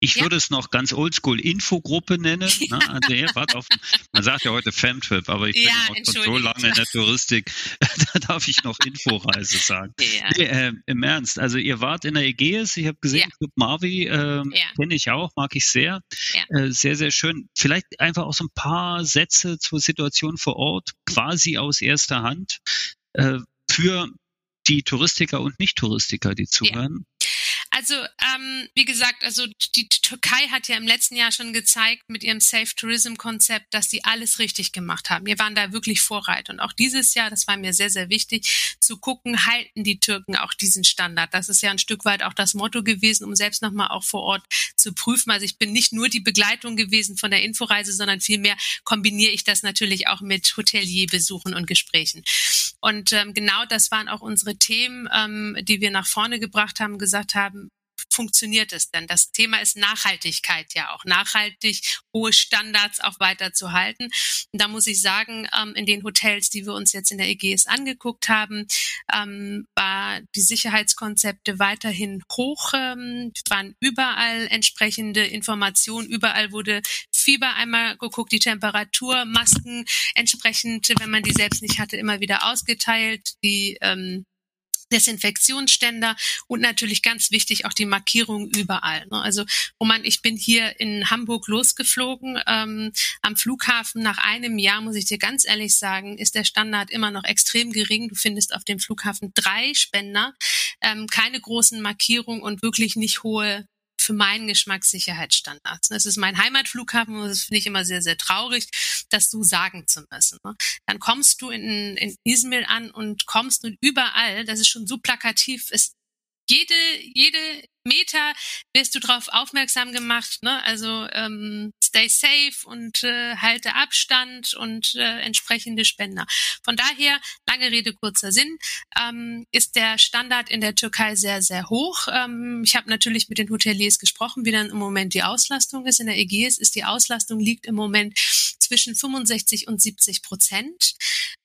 ich ja. würde es noch ganz oldschool Infogruppe nennen. Ja. [LAUGHS] Ne? Also wart auf, man sagt ja heute Femtrip, aber ich ja, bin auch schon so lange in der Touristik, [LAUGHS] da darf ich noch Inforeise sagen. Ja. Nee, äh, Im Ernst, also ihr wart in der Ägäis, ich habe gesehen. Club Marvi äh, kenne ich auch, mag ich sehr. Äh, sehr, sehr schön. Vielleicht einfach auch so ein paar Sätze zur Situation vor Ort, quasi aus erster Hand, äh, für die Touristiker und Nicht-Touristiker, die zuhören. Also, ähm, wie gesagt, also die Türkei hat ja im letzten Jahr schon gezeigt mit ihrem Safe Tourism Konzept, dass sie alles richtig gemacht haben. Wir waren da wirklich Vorreiter. Und auch dieses Jahr, das war mir sehr, sehr wichtig, zu gucken, halten die Türken auch diesen Standard. Das ist ja ein Stück weit auch das Motto gewesen, um selbst nochmal auch vor Ort zu prüfen. Also ich bin nicht nur die Begleitung gewesen von der Inforeise, sondern vielmehr kombiniere ich das natürlich auch mit Hotelierbesuchen und Gesprächen. Und ähm, genau das waren auch unsere Themen, ähm, die wir nach vorne gebracht haben, gesagt haben, funktioniert es denn? Das Thema ist Nachhaltigkeit ja auch. Nachhaltig hohe Standards auch weiter zu halten. Und da muss ich sagen, ähm, in den Hotels, die wir uns jetzt in der EGS angeguckt haben, ähm, war die Sicherheitskonzepte weiterhin hoch, ähm, waren überall entsprechende Informationen, überall wurde Fieber einmal geguckt, die Temperatur, Masken entsprechend, wenn man die selbst nicht hatte, immer wieder ausgeteilt, die ähm, Desinfektionsständer und natürlich ganz wichtig auch die Markierung überall. Ne? Also Roman, ich bin hier in Hamburg losgeflogen. Ähm, am Flughafen nach einem Jahr, muss ich dir ganz ehrlich sagen, ist der Standard immer noch extrem gering. Du findest auf dem Flughafen drei Spender, ähm, keine großen Markierungen und wirklich nicht hohe für meinen Geschmack Sicherheitsstandards. Das ist mein Heimatflughafen und das finde ich immer sehr, sehr traurig, das so sagen zu müssen. Ne? Dann kommst du in, in Izmir an und kommst nun überall, das ist schon so plakativ, ist jede, jede Meter wirst du darauf aufmerksam gemacht, ne? Also ähm, stay safe und äh, halte Abstand und äh, entsprechende Spender. Von daher, lange Rede, kurzer Sinn, ähm, ist der Standard in der Türkei sehr, sehr hoch. Ähm, ich habe natürlich mit den Hoteliers gesprochen, wie dann im Moment die Auslastung ist. In der Ägäis ist die Auslastung liegt im Moment zwischen 65 und 70 Prozent.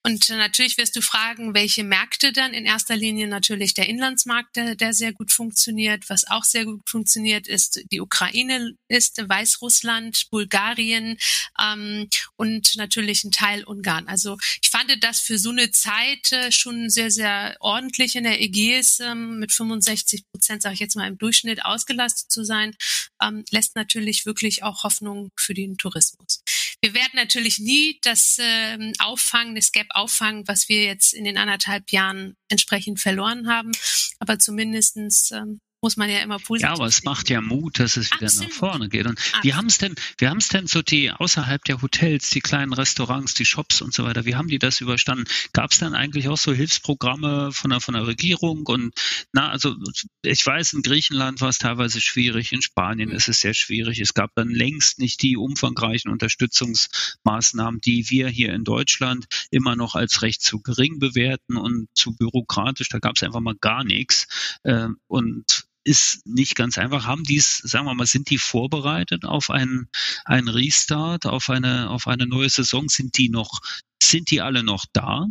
Und natürlich wirst du fragen, welche Märkte dann? In erster Linie natürlich der Inlandsmarkt, der, der sehr gut funktioniert. Was auch sehr gut funktioniert, ist die Ukraine, ist Weißrussland, Bulgarien ähm, und natürlich ein Teil Ungarn. Also ich fand das für so eine Zeit äh, schon sehr, sehr ordentlich in der Ägäis ähm, mit 65 Prozent, sage ich jetzt mal, im Durchschnitt ausgelastet zu sein, ähm, lässt natürlich wirklich auch Hoffnung für den Tourismus. Wir werden natürlich nie das ähm, auffangen, das Gap auffangen, was wir jetzt in den anderthalb Jahren entsprechend verloren haben. Aber zumindestens ähm, muss man ja immer positiv. Ja, aber es macht ja Mut, dass es wieder Absolut. nach vorne geht. Und Absolut. wie haben es denn, wie haben es denn so die außerhalb der Hotels, die kleinen Restaurants, die Shops und so weiter, wie haben die das überstanden? Gab es dann eigentlich auch so Hilfsprogramme von der von der Regierung? Und na, also ich weiß, in Griechenland war es teilweise schwierig, in Spanien mhm. ist es sehr schwierig. Es gab dann längst nicht die umfangreichen Unterstützungsmaßnahmen, die wir hier in Deutschland immer noch als recht zu gering bewerten und zu bürokratisch. Da gab es einfach mal gar nichts. Ähm, und ist nicht ganz einfach. Haben dies, sagen wir mal, sind die vorbereitet auf einen, einen Restart, auf eine, auf eine neue Saison? Sind die noch, sind die alle noch da?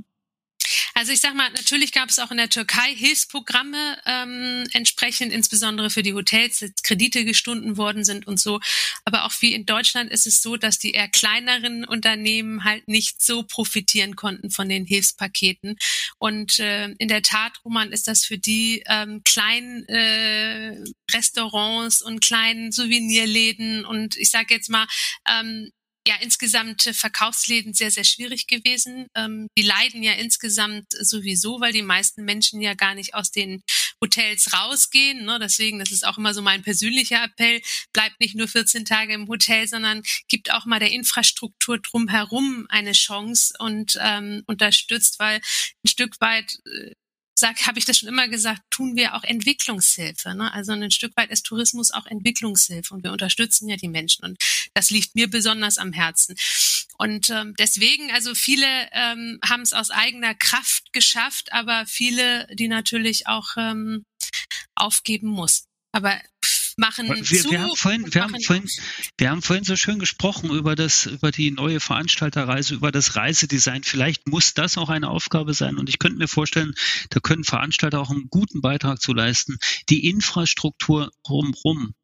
Also ich sag mal, natürlich gab es auch in der Türkei Hilfsprogramme ähm, entsprechend, insbesondere für die Hotels, Kredite gestunden worden sind und so. Aber auch wie in Deutschland ist es so, dass die eher kleineren Unternehmen halt nicht so profitieren konnten von den Hilfspaketen. Und äh, in der Tat, Roman, ist das für die ähm, kleinen äh, Restaurants und kleinen Souvenirläden und ich sage jetzt mal ähm, ja insgesamt Verkaufsläden sehr, sehr schwierig gewesen. Ähm, die leiden ja insgesamt sowieso, weil die meisten Menschen ja gar nicht aus den Hotels rausgehen. Ne? Deswegen, das ist auch immer so mein persönlicher Appell, bleibt nicht nur 14 Tage im Hotel, sondern gibt auch mal der Infrastruktur drumherum eine Chance und ähm, unterstützt, weil ein Stück weit äh, habe ich das schon immer gesagt, tun wir auch Entwicklungshilfe. Ne? Also ein Stück weit ist Tourismus auch Entwicklungshilfe und wir unterstützen ja die Menschen und das liegt mir besonders am Herzen. Und ähm, deswegen, also viele ähm, haben es aus eigener Kraft geschafft, aber viele, die natürlich auch ähm, aufgeben mussten. Aber machen wir, zu. Wir haben, vorhin, wir, haben vorhin, wir haben vorhin so schön gesprochen über das, über die neue Veranstalterreise, über das Reisedesign. Vielleicht muss das auch eine Aufgabe sein. Und ich könnte mir vorstellen, da können Veranstalter auch einen guten Beitrag zu leisten, die Infrastruktur rumrum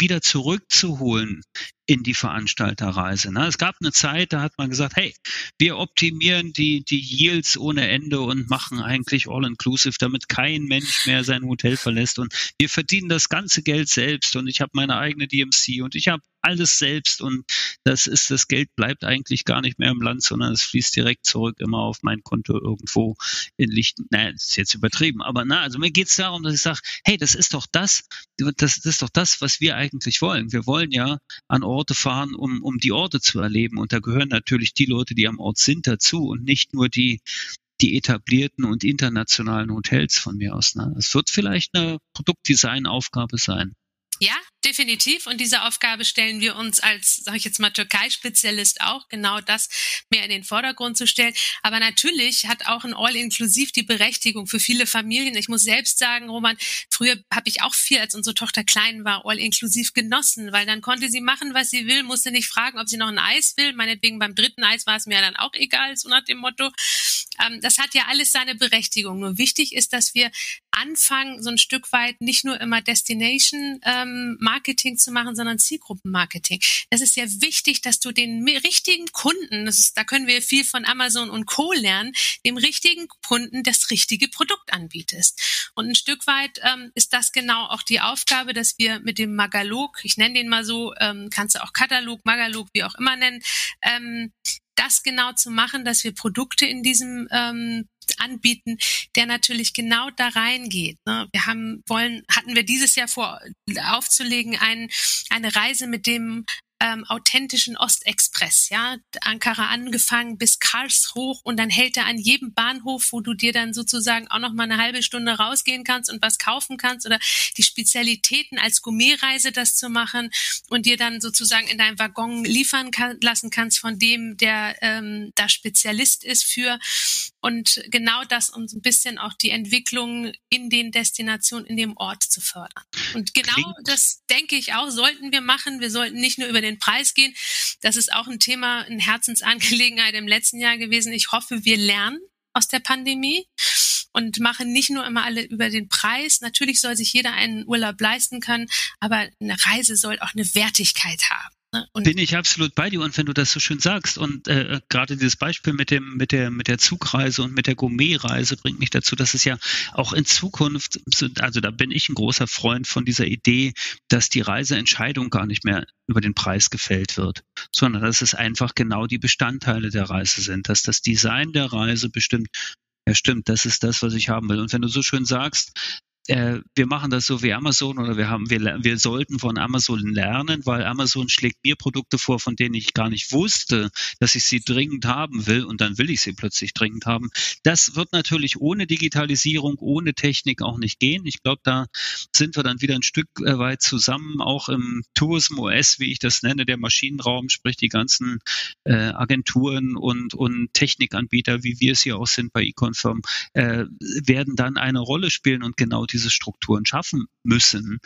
wieder zurückzuholen in die Veranstalterreise. Ne? Es gab eine Zeit, da hat man gesagt, hey, wir optimieren die, die Yields ohne Ende und machen eigentlich all-inclusive, damit kein Mensch mehr sein Hotel verlässt. Und wir verdienen das ganze Geld selbst und ich habe meine eigene DMC und ich habe alles selbst und das ist, das Geld bleibt eigentlich gar nicht mehr im Land, sondern es fließt direkt zurück immer auf mein Konto irgendwo in Lichten. Naja, das ist jetzt übertrieben, aber na, also mir geht es darum, dass ich sage, hey, das ist doch das, das, das ist doch das, was wir eigentlich wollen. Wir wollen ja an Orte fahren, um, um die Orte zu erleben. Und da gehören natürlich die Leute, die am Ort sind, dazu und nicht nur die, die etablierten und internationalen Hotels von mir aus. Ne? Es wird vielleicht eine Produktdesign-Aufgabe sein. Ja, definitiv. Und diese Aufgabe stellen wir uns als, sage ich jetzt mal, Türkei-Spezialist auch, genau das mehr in den Vordergrund zu stellen. Aber natürlich hat auch ein All-Inklusiv die Berechtigung für viele Familien. Ich muss selbst sagen, Roman, früher habe ich auch viel, als unsere Tochter klein war, All-Inklusiv genossen, weil dann konnte sie machen, was sie will, musste nicht fragen, ob sie noch ein Eis will. Meinetwegen beim dritten Eis war es mir dann auch egal, so nach dem Motto. Ähm, das hat ja alles seine Berechtigung. Nur wichtig ist, dass wir anfangen, so ein Stück weit nicht nur immer Destination ähm, Marketing zu machen, sondern Zielgruppenmarketing. Es ist ja wichtig, dass du den richtigen Kunden, das ist, da können wir viel von Amazon und Co. lernen, dem richtigen Kunden das richtige Produkt anbietest. Und ein Stück weit ähm, ist das genau auch die Aufgabe, dass wir mit dem Magalog, ich nenne den mal so, ähm, kannst du auch Katalog, Magalog, wie auch immer nennen, ähm, das genau zu machen, dass wir Produkte in diesem ähm, anbieten, der natürlich genau da reingeht. Ne? Wir haben wollen, hatten wir dieses Jahr vor aufzulegen, ein, eine Reise mit dem ähm, authentischen Ostexpress, ja, Ankara angefangen bis Karlsruhe und dann hält er an jedem Bahnhof, wo du dir dann sozusagen auch noch mal eine halbe Stunde rausgehen kannst und was kaufen kannst oder die Spezialitäten als Gourmetreise das zu machen und dir dann sozusagen in deinem Waggon liefern kann, lassen kannst von dem, der ähm, da Spezialist ist für und genau das, um so ein bisschen auch die Entwicklung in den Destinationen, in dem Ort zu fördern. Und genau Klingt. das denke ich auch, sollten wir machen. Wir sollten nicht nur über den Preis gehen. Das ist auch ein Thema, eine Herzensangelegenheit im letzten Jahr gewesen. Ich hoffe, wir lernen aus der Pandemie und machen nicht nur immer alle über den Preis. Natürlich soll sich jeder einen Urlaub leisten können, aber eine Reise soll auch eine Wertigkeit haben. Ne? Und Bin ich absolut bei dir und wenn du das so schön sagst und äh, gerade dieses Beispiel mit dem mit der mit der Zugreise und mit der Gourmetreise bringt mich dazu, dass es ja auch in Zukunft also da bin ich ein großer Freund von dieser Idee, dass die Reiseentscheidung gar nicht mehr über den Preis gefällt wird, sondern dass es einfach genau die Bestandteile der Reise sind, dass das Design der Reise bestimmt ja, stimmt, das ist das, was ich haben will. Und wenn du so schön sagst, äh, wir machen das so wie Amazon oder wir haben, wir, wir sollten von Amazon lernen, weil Amazon schlägt mir Produkte vor, von denen ich gar nicht wusste, dass ich sie dringend haben will und dann will ich sie plötzlich dringend haben. Das wird natürlich ohne Digitalisierung, ohne Technik auch nicht gehen. Ich glaube, da sind wir dann wieder ein Stück äh, weit zusammen, auch im Tourism OS, wie ich das nenne, der Maschinenraum, sprich die ganzen äh, Agenturen und, und Technikanbieter, wie wir es hier auch sind bei Econfirm, äh, werden dann eine Rolle spielen und genau diese Strukturen schaffen müssen,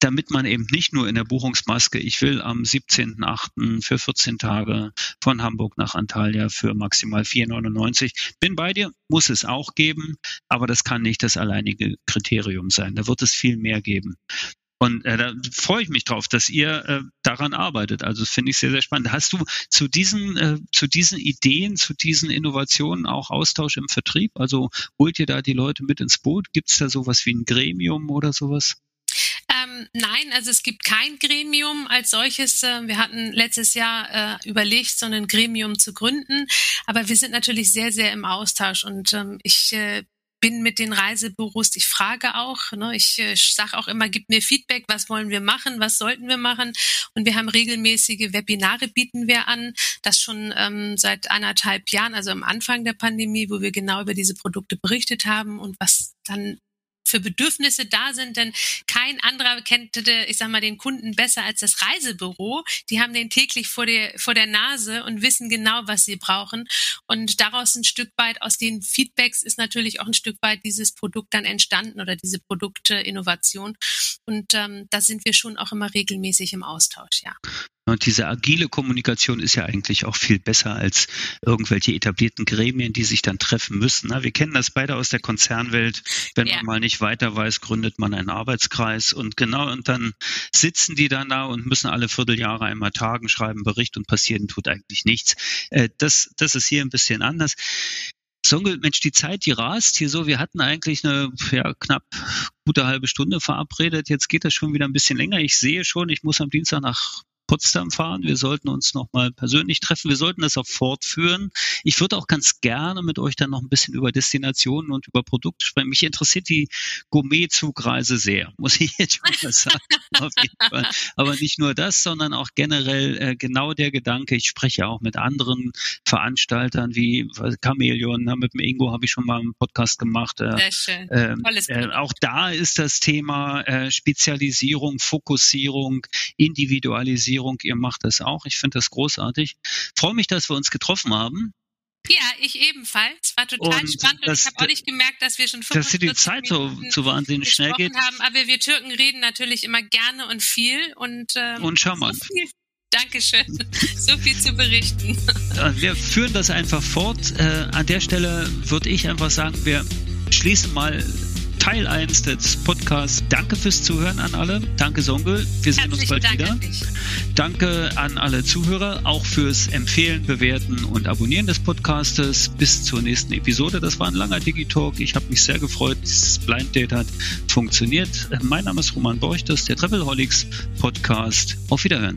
damit man eben nicht nur in der Buchungsmaske, ich will am 17.8. für 14 Tage von Hamburg nach Antalya für maximal 4,99. Bin bei dir, muss es auch geben, aber das kann nicht das alleinige Kriterium sein. Da wird es viel mehr geben. Und äh, da freue ich mich drauf, dass ihr äh, daran arbeitet. Also finde ich sehr, sehr spannend. Hast du zu diesen, äh, zu diesen Ideen, zu diesen Innovationen auch Austausch im Vertrieb? Also holt ihr da die Leute mit ins Boot? Gibt es da sowas wie ein Gremium oder sowas? Ähm, nein, also es gibt kein Gremium als solches. Äh, wir hatten letztes Jahr äh, überlegt, so ein Gremium zu gründen, aber wir sind natürlich sehr, sehr im Austausch und ähm, ich äh, bin mit den Reisebüros, ich frage auch, ne, ich äh, sage auch immer, gib mir Feedback, was wollen wir machen, was sollten wir machen. Und wir haben regelmäßige Webinare, bieten wir an, das schon ähm, seit anderthalb Jahren, also am Anfang der Pandemie, wo wir genau über diese Produkte berichtet haben und was dann für Bedürfnisse da sind, denn kein anderer kennt, ich sag mal, den Kunden besser als das Reisebüro. Die haben den täglich vor der, vor der Nase und wissen genau, was sie brauchen. Und daraus ein Stück weit, aus den Feedbacks ist natürlich auch ein Stück weit dieses Produkt dann entstanden oder diese Produktinnovation. Und ähm, da sind wir schon auch immer regelmäßig im Austausch, ja. Und diese agile Kommunikation ist ja eigentlich auch viel besser als irgendwelche etablierten Gremien, die sich dann treffen müssen. Wir kennen das beide aus der Konzernwelt. Wenn ja. man mal nicht weiter weiß, gründet man einen Arbeitskreis und genau, und dann sitzen die dann da und müssen alle Vierteljahre einmal tagen, schreiben Bericht und passieren tut eigentlich nichts. Äh, das, das ist hier ein bisschen anders. Songel, Mensch, die Zeit, die rast hier so. Wir hatten eigentlich eine ja, knapp gute halbe Stunde verabredet. Jetzt geht das schon wieder ein bisschen länger. Ich sehe schon, ich muss am Dienstag nach Potsdam fahren. Wir sollten uns nochmal persönlich treffen. Wir sollten das auch fortführen. Ich würde auch ganz gerne mit euch dann noch ein bisschen über Destinationen und über Produkte sprechen. Mich interessiert die Gourmet-Zugreise sehr, [LAUGHS] muss ich jetzt schon mal sagen. Aber nicht nur das, sondern auch generell äh, genau der Gedanke. Ich spreche auch mit anderen Veranstaltern wie Chameleon. Na, mit dem Ingo habe ich schon mal einen Podcast gemacht. Äh, sehr schön. Ähm, äh, auch da ist das Thema äh, Spezialisierung, Fokussierung, Individualisierung Digitalisierung. Ihr macht das auch. Ich finde das großartig. Freue mich, dass wir uns getroffen haben. Ja, ich ebenfalls. War total und spannend und ich habe auch nicht gemerkt, dass wir schon 45 Dass die Zeit so, so wahnsinnig schnell geht. Haben, aber wir Türken reden natürlich immer gerne und viel und, ähm, und charmant. So Dankeschön. [LAUGHS] So viel zu berichten. Wir führen das einfach fort. Äh, an der Stelle würde ich einfach sagen, wir schließen mal Teil 1 des Podcasts. Danke fürs Zuhören an alle. Danke, Songel. Wir sehen uns bald wieder. An Danke an alle Zuhörer, auch fürs Empfehlen, Bewerten und Abonnieren des Podcastes. Bis zur nächsten Episode. Das war ein langer Digitalk. Ich habe mich sehr gefreut. Das Blind Date hat funktioniert. Mein Name ist Roman Borchtes, der Travelholics Podcast. Auf Wiederhören.